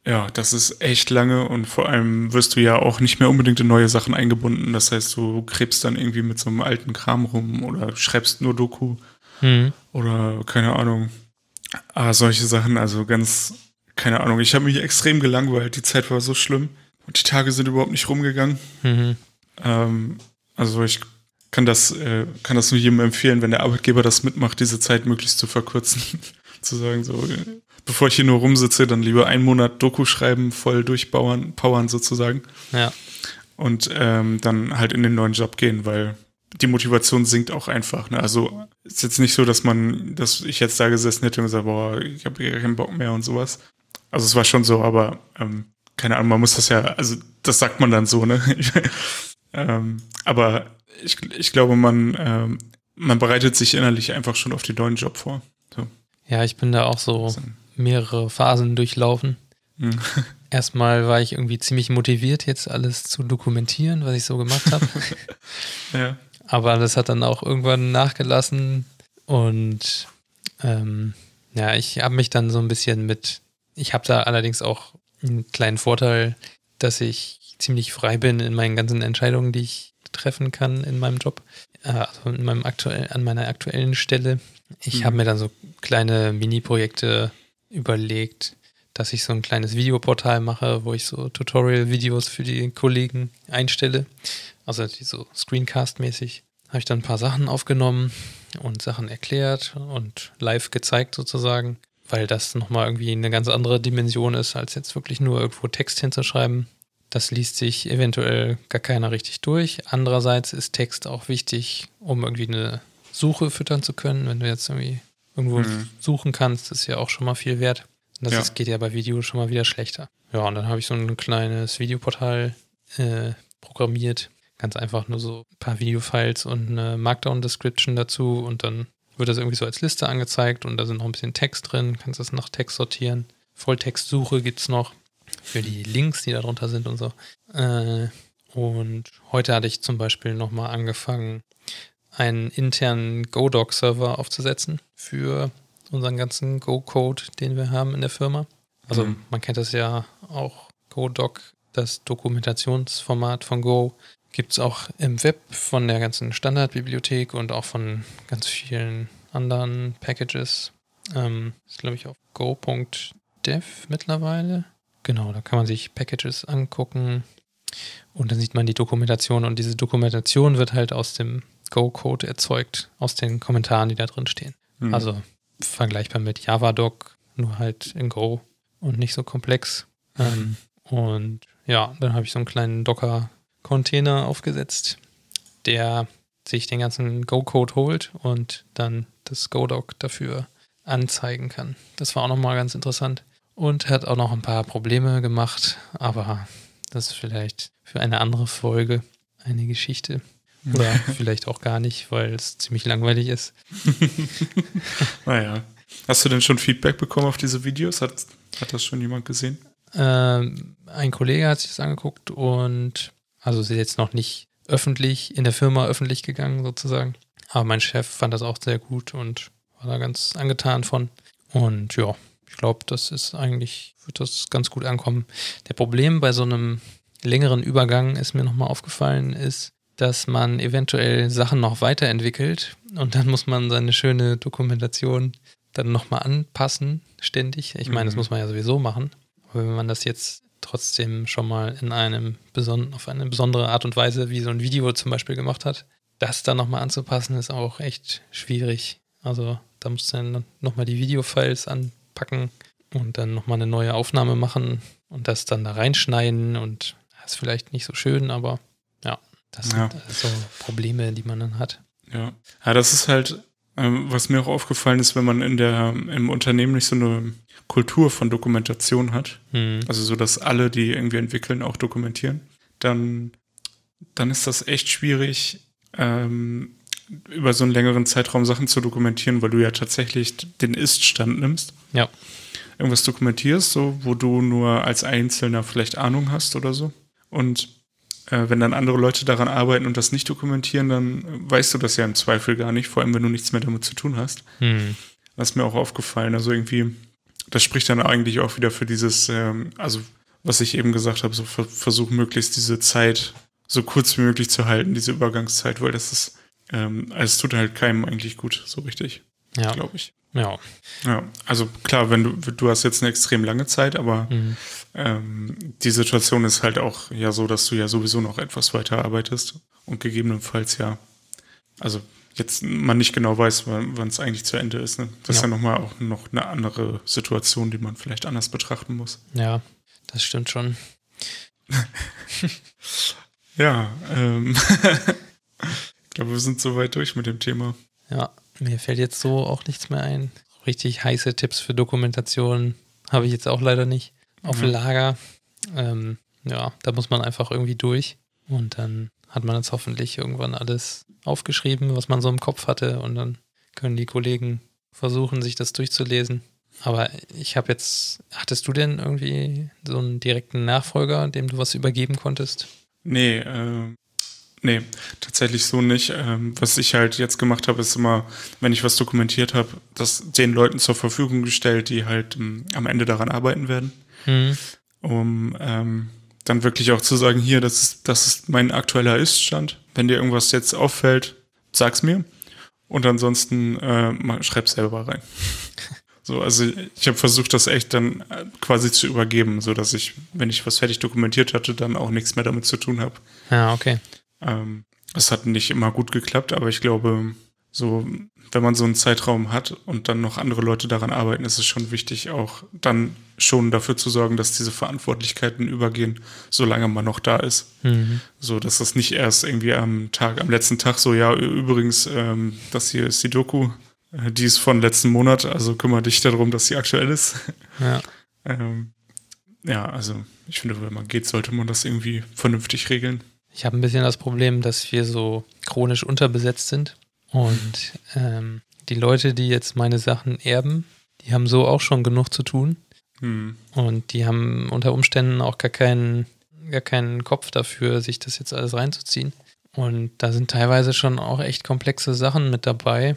ja, das ist echt lange und vor allem wirst du ja auch nicht mehr unbedingt in neue Sachen eingebunden. Das heißt, du krebst dann irgendwie mit so einem alten Kram rum oder schreibst nur Doku Mhm. oder keine Ahnung. Ah, solche Sachen, also ganz, keine Ahnung. Ich habe mich extrem gelangweilt. Die Zeit war so schlimm und die Tage sind überhaupt nicht rumgegangen. Mhm. Ähm, also ich kann das, äh, kann das nur jedem empfehlen, wenn der Arbeitgeber das mitmacht, diese Zeit möglichst zu verkürzen. sozusagen so, bevor ich hier nur rumsitze, dann lieber einen Monat Doku schreiben, voll durchpowern, powern sozusagen. Ja. Und ähm, dann halt in den neuen Job gehen, weil die Motivation sinkt auch einfach. Ne? Also ist jetzt nicht so, dass man, dass ich jetzt da gesessen hätte und gesagt, boah, ich habe keinen Bock mehr und sowas. Also es war schon so, aber ähm, keine Ahnung, man muss das ja, also das sagt man dann so, ne? ähm, aber ich, ich glaube, man, ähm, man bereitet sich innerlich einfach schon auf den neuen Job vor. So. Ja, ich bin da auch so mehrere Phasen durchlaufen. Mhm. Erstmal war ich irgendwie ziemlich motiviert, jetzt alles zu dokumentieren, was ich so gemacht habe. ja. Aber das hat dann auch irgendwann nachgelassen und ähm, ja, ich habe mich dann so ein bisschen mit, ich habe da allerdings auch einen kleinen Vorteil, dass ich ziemlich frei bin in meinen ganzen Entscheidungen, die ich treffen kann in meinem Job, äh, also in meinem aktuell, an meiner aktuellen Stelle. Ich mhm. habe mir dann so kleine Mini-Projekte überlegt, dass ich so ein kleines Videoportal mache, wo ich so Tutorial-Videos für die Kollegen einstelle also die so Screencast-mäßig, habe ich dann ein paar Sachen aufgenommen und Sachen erklärt und live gezeigt sozusagen, weil das nochmal irgendwie eine ganz andere Dimension ist, als jetzt wirklich nur irgendwo Text hinzuschreiben. Das liest sich eventuell gar keiner richtig durch. Andererseits ist Text auch wichtig, um irgendwie eine Suche füttern zu können. Wenn du jetzt irgendwie irgendwo mhm. suchen kannst, ist ja auch schon mal viel wert. das ja. ist, geht ja bei Video schon mal wieder schlechter. Ja, und dann habe ich so ein kleines Videoportal äh, programmiert, Ganz einfach nur so ein paar Videofiles und eine Markdown-Description dazu und dann wird das irgendwie so als Liste angezeigt und da sind noch ein bisschen Text drin, kannst das nach Text sortieren. Volltextsuche gibt es noch für die Links, die da drunter sind und so. Äh, und heute hatte ich zum Beispiel nochmal angefangen, einen internen Go-Doc-Server aufzusetzen für unseren ganzen Go-Code, den wir haben in der Firma. Also mhm. man kennt das ja auch, Go-Doc, das Dokumentationsformat von Go, Gibt es auch im Web von der ganzen Standardbibliothek und auch von ganz vielen anderen Packages. Ähm, ist, glaube ich, auf go.dev mittlerweile. Genau, da kann man sich Packages angucken und dann sieht man die Dokumentation und diese Dokumentation wird halt aus dem Go-Code erzeugt, aus den Kommentaren, die da drin stehen. Mhm. Also vergleichbar mit Javadoc, nur halt in Go und nicht so komplex. Ähm, und ja, dann habe ich so einen kleinen Docker Container aufgesetzt, der sich den ganzen Go-Code holt und dann das Go-Doc dafür anzeigen kann. Das war auch nochmal ganz interessant und hat auch noch ein paar Probleme gemacht, aber das ist vielleicht für eine andere Folge eine Geschichte. Oder vielleicht auch gar nicht, weil es ziemlich langweilig ist. naja. Hast du denn schon Feedback bekommen auf diese Videos? Hat, hat das schon jemand gesehen? Ähm, ein Kollege hat sich das angeguckt und also ist jetzt noch nicht öffentlich, in der Firma öffentlich gegangen sozusagen. Aber mein Chef fand das auch sehr gut und war da ganz angetan von. Und ja, ich glaube, das ist eigentlich, wird das ganz gut ankommen. Der Problem bei so einem längeren Übergang ist mir nochmal aufgefallen, ist, dass man eventuell Sachen noch weiterentwickelt und dann muss man seine schöne Dokumentation dann nochmal anpassen, ständig. Ich meine, das mhm. muss man ja sowieso machen. Aber wenn man das jetzt trotzdem schon mal in einem beson auf eine besondere Art und Weise, wie so ein Video zum Beispiel gemacht hat. Das dann nochmal anzupassen, ist auch echt schwierig. Also da musst du dann nochmal die Videofiles anpacken und dann nochmal eine neue Aufnahme machen und das dann da reinschneiden und das ist vielleicht nicht so schön, aber ja, das ja. sind so Probleme, die man dann hat. Ja, ja das ist halt, ähm, was mir auch aufgefallen ist, wenn man in der, im Unternehmen nicht so eine Kultur von Dokumentation hat, mhm. also so, dass alle, die irgendwie entwickeln, auch dokumentieren, dann, dann ist das echt schwierig, ähm, über so einen längeren Zeitraum Sachen zu dokumentieren, weil du ja tatsächlich den Ist-Stand nimmst. Ja. Irgendwas dokumentierst, so, wo du nur als Einzelner vielleicht Ahnung hast oder so. Und äh, wenn dann andere Leute daran arbeiten und das nicht dokumentieren, dann weißt du das ja im Zweifel gar nicht, vor allem wenn du nichts mehr damit zu tun hast. Mhm. Das ist mir auch aufgefallen. Also irgendwie, das spricht dann eigentlich auch wieder für dieses, ähm, also was ich eben gesagt habe, so ver versuchen möglichst diese Zeit so kurz wie möglich zu halten, diese Übergangszeit, weil das ist, ähm, es tut halt keinem eigentlich gut, so richtig. Ja. Glaube ich. Ja. Ja, also klar, wenn du, du hast jetzt eine extrem lange Zeit, aber mhm. ähm, die Situation ist halt auch ja so, dass du ja sowieso noch etwas weiter arbeitest und gegebenenfalls ja, also jetzt man nicht genau weiß, wann es eigentlich zu Ende ist. Ne? Das ja. ist ja nochmal auch noch eine andere Situation, die man vielleicht anders betrachten muss. Ja, das stimmt schon. ja, ähm, ich glaube, wir sind soweit durch mit dem Thema. Ja, mir fällt jetzt so auch nichts mehr ein. Richtig heiße Tipps für Dokumentation habe ich jetzt auch leider nicht auf mhm. Lager. Ähm, ja, da muss man einfach irgendwie durch und dann hat man jetzt hoffentlich irgendwann alles aufgeschrieben, was man so im Kopf hatte und dann können die Kollegen versuchen, sich das durchzulesen. Aber ich habe jetzt, hattest du denn irgendwie so einen direkten Nachfolger, dem du was übergeben konntest? Nee, äh, nee, tatsächlich so nicht. Ähm, was ich halt jetzt gemacht habe, ist immer, wenn ich was dokumentiert habe, das den Leuten zur Verfügung gestellt, die halt ähm, am Ende daran arbeiten werden. Mhm. Um ähm, dann wirklich auch zu sagen, hier, das ist, das ist mein aktueller Iststand. Wenn dir irgendwas jetzt auffällt, sag's mir. Und ansonsten äh, schreib selber rein. So, also ich habe versucht, das echt dann äh, quasi zu übergeben, so dass ich, wenn ich was fertig dokumentiert hatte, dann auch nichts mehr damit zu tun habe. Ja, okay. Ähm, es hat nicht immer gut geklappt, aber ich glaube, so, wenn man so einen Zeitraum hat und dann noch andere Leute daran arbeiten, ist es schon wichtig, auch dann schon dafür zu sorgen, dass diese Verantwortlichkeiten übergehen, solange man noch da ist. Mhm. So, dass das nicht erst irgendwie am Tag, am letzten Tag so, ja, übrigens, ähm, das hier ist die Doku, äh, die ist von letzten Monat, also kümmere dich darum, dass sie aktuell ist. Ja. ähm, ja, also ich finde, wenn man geht, sollte man das irgendwie vernünftig regeln. Ich habe ein bisschen das Problem, dass wir so chronisch unterbesetzt sind und ähm, die Leute, die jetzt meine Sachen erben, die haben so auch schon genug zu tun. Hm. Und die haben unter Umständen auch gar keinen, gar keinen Kopf dafür, sich das jetzt alles reinzuziehen. Und da sind teilweise schon auch echt komplexe Sachen mit dabei,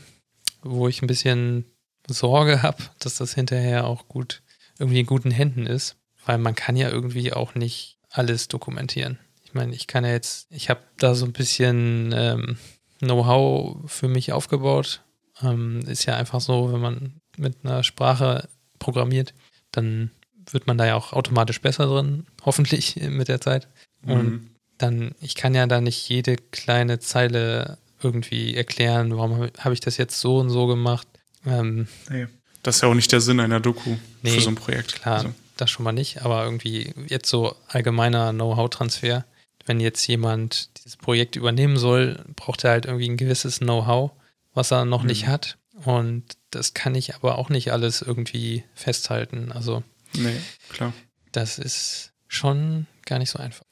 wo ich ein bisschen Sorge habe, dass das hinterher auch gut irgendwie in guten Händen ist. Weil man kann ja irgendwie auch nicht alles dokumentieren. Ich meine, ich kann ja jetzt, ich habe da so ein bisschen ähm, Know-how für mich aufgebaut. Ähm, ist ja einfach so, wenn man mit einer Sprache programmiert, dann wird man da ja auch automatisch besser drin, hoffentlich mit der Zeit. Und mhm. dann, ich kann ja da nicht jede kleine Zeile irgendwie erklären, warum habe ich das jetzt so und so gemacht. Ähm, nee, das ist ja auch nicht der Sinn einer Doku nee, für so ein Projekt. Klar, also. das schon mal nicht, aber irgendwie jetzt so allgemeiner Know-how-Transfer wenn jetzt jemand dieses Projekt übernehmen soll, braucht er halt irgendwie ein gewisses Know-how, was er noch mhm. nicht hat. Und das kann ich aber auch nicht alles irgendwie festhalten. Also, nee, klar. Das ist schon gar nicht so einfach.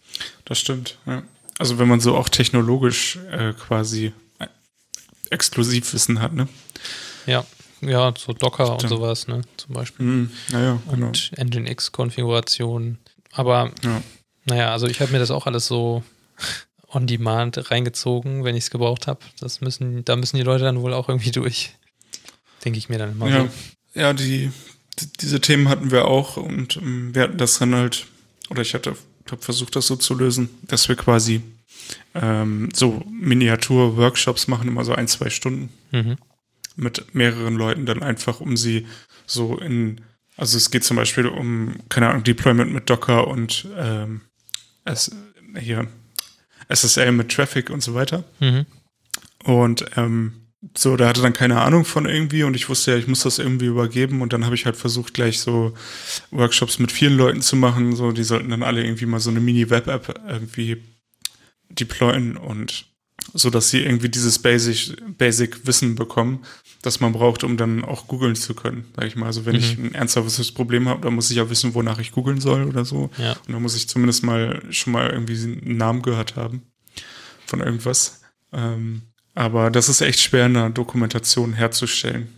Das stimmt, ja. Also, wenn man so auch technologisch äh, quasi Exklusivwissen hat, ne? Ja, ja, so Docker Stimmt. und sowas, ne, zum Beispiel. Mm, ja, genau. Und Nginx-Konfiguration. Aber ja. Naja, also ich habe mir das auch alles so on demand reingezogen, wenn ich es gebraucht habe. Das müssen, da müssen die Leute dann wohl auch irgendwie durch. Denke ich mir dann immer ja. so. Ja, die, die, diese Themen hatten wir auch und um, ähm, wir hatten das dann halt, oder ich hatte habe versucht, das so zu lösen, dass wir quasi ähm, so Miniatur-Workshops machen, immer so ein, zwei Stunden mhm. mit mehreren Leuten dann einfach, um sie so in, also es geht zum Beispiel um, keine Ahnung, Deployment mit Docker und ähm, es, hier SSL mit Traffic und so weiter. Mhm. Und ähm, so, da hatte dann keine Ahnung von irgendwie und ich wusste ja, ich muss das irgendwie übergeben und dann habe ich halt versucht, gleich so Workshops mit vielen Leuten zu machen. So, die sollten dann alle irgendwie mal so eine Mini-Web-App irgendwie deployen und so dass sie irgendwie dieses Basic, Basic Wissen bekommen, das man braucht, um dann auch googeln zu können, sag ich mal. Also wenn mhm. ich ein ernsthaftes Problem habe, dann muss ich ja wissen, wonach ich googeln soll oder so. Ja. Und dann muss ich zumindest mal schon mal irgendwie einen Namen gehört haben von irgendwas. Ähm, aber das ist echt schwer, eine Dokumentation herzustellen.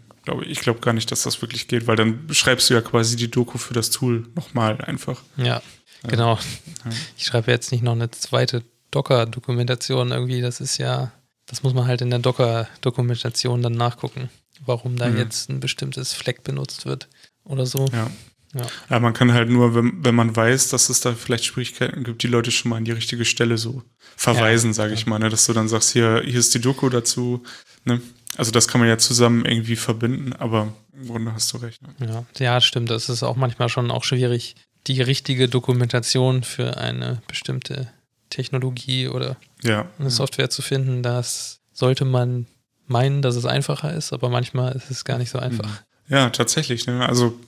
Ich glaube gar nicht, dass das wirklich geht, weil dann schreibst du ja quasi die Doku für das Tool nochmal einfach. Ja, genau. Ja. Ich schreibe jetzt nicht noch eine zweite Docker-Dokumentation irgendwie, das ist ja, das muss man halt in der Docker-Dokumentation dann nachgucken, warum da mhm. jetzt ein bestimmtes Fleck benutzt wird oder so. Ja. Ja. ja, man kann halt nur, wenn, wenn man weiß, dass es da vielleicht Schwierigkeiten gibt, die Leute schon mal an die richtige Stelle so verweisen, ja, sage ich mal, ne? dass du dann sagst, hier, hier ist die Doku dazu. Ne? Also das kann man ja zusammen irgendwie verbinden, aber im Grunde hast du recht. Ne? Ja, ja, stimmt. Das ist auch manchmal schon auch schwierig, die richtige Dokumentation für eine bestimmte Technologie oder ja, eine Software zu finden, das sollte man meinen, dass es einfacher ist, aber manchmal ist es gar nicht so einfach. Mhm. Ja, tatsächlich. Ne? Also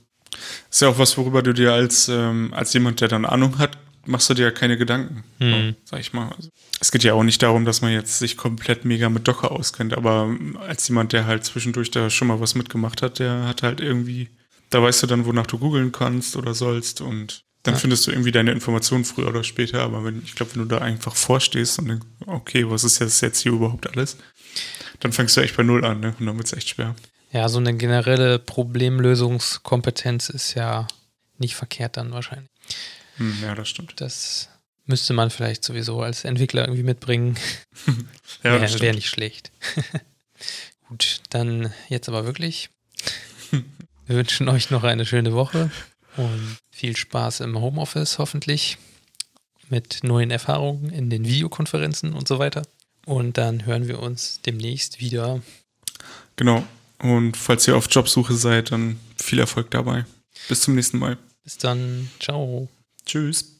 ist ja auch was, worüber du dir als, ähm, als jemand, der dann Ahnung hat, machst du dir ja keine Gedanken, mhm. sag ich mal. Also, es geht ja auch nicht darum, dass man jetzt sich komplett mega mit Docker auskennt, aber als jemand, der halt zwischendurch da schon mal was mitgemacht hat, der hat halt irgendwie, da weißt du dann, wonach du googeln kannst oder sollst und dann ja. findest du irgendwie deine Informationen früher oder später, aber wenn, ich glaube, wenn du da einfach vorstehst und denkst, okay, was ist jetzt, jetzt hier überhaupt alles, dann fängst du echt bei Null an, ne? Und dann wird es echt schwer. Ja, so eine generelle Problemlösungskompetenz ist ja nicht verkehrt dann wahrscheinlich. Hm, ja, das stimmt. Das müsste man vielleicht sowieso als Entwickler irgendwie mitbringen. ja, Wäre wär nicht schlecht. Gut, dann jetzt aber wirklich. Wir wünschen euch noch eine schöne Woche und viel Spaß im Homeoffice hoffentlich mit neuen Erfahrungen in den Videokonferenzen und so weiter. Und dann hören wir uns demnächst wieder. Genau. Und falls ihr auf Jobsuche seid, dann viel Erfolg dabei. Bis zum nächsten Mal. Bis dann. Ciao. Tschüss.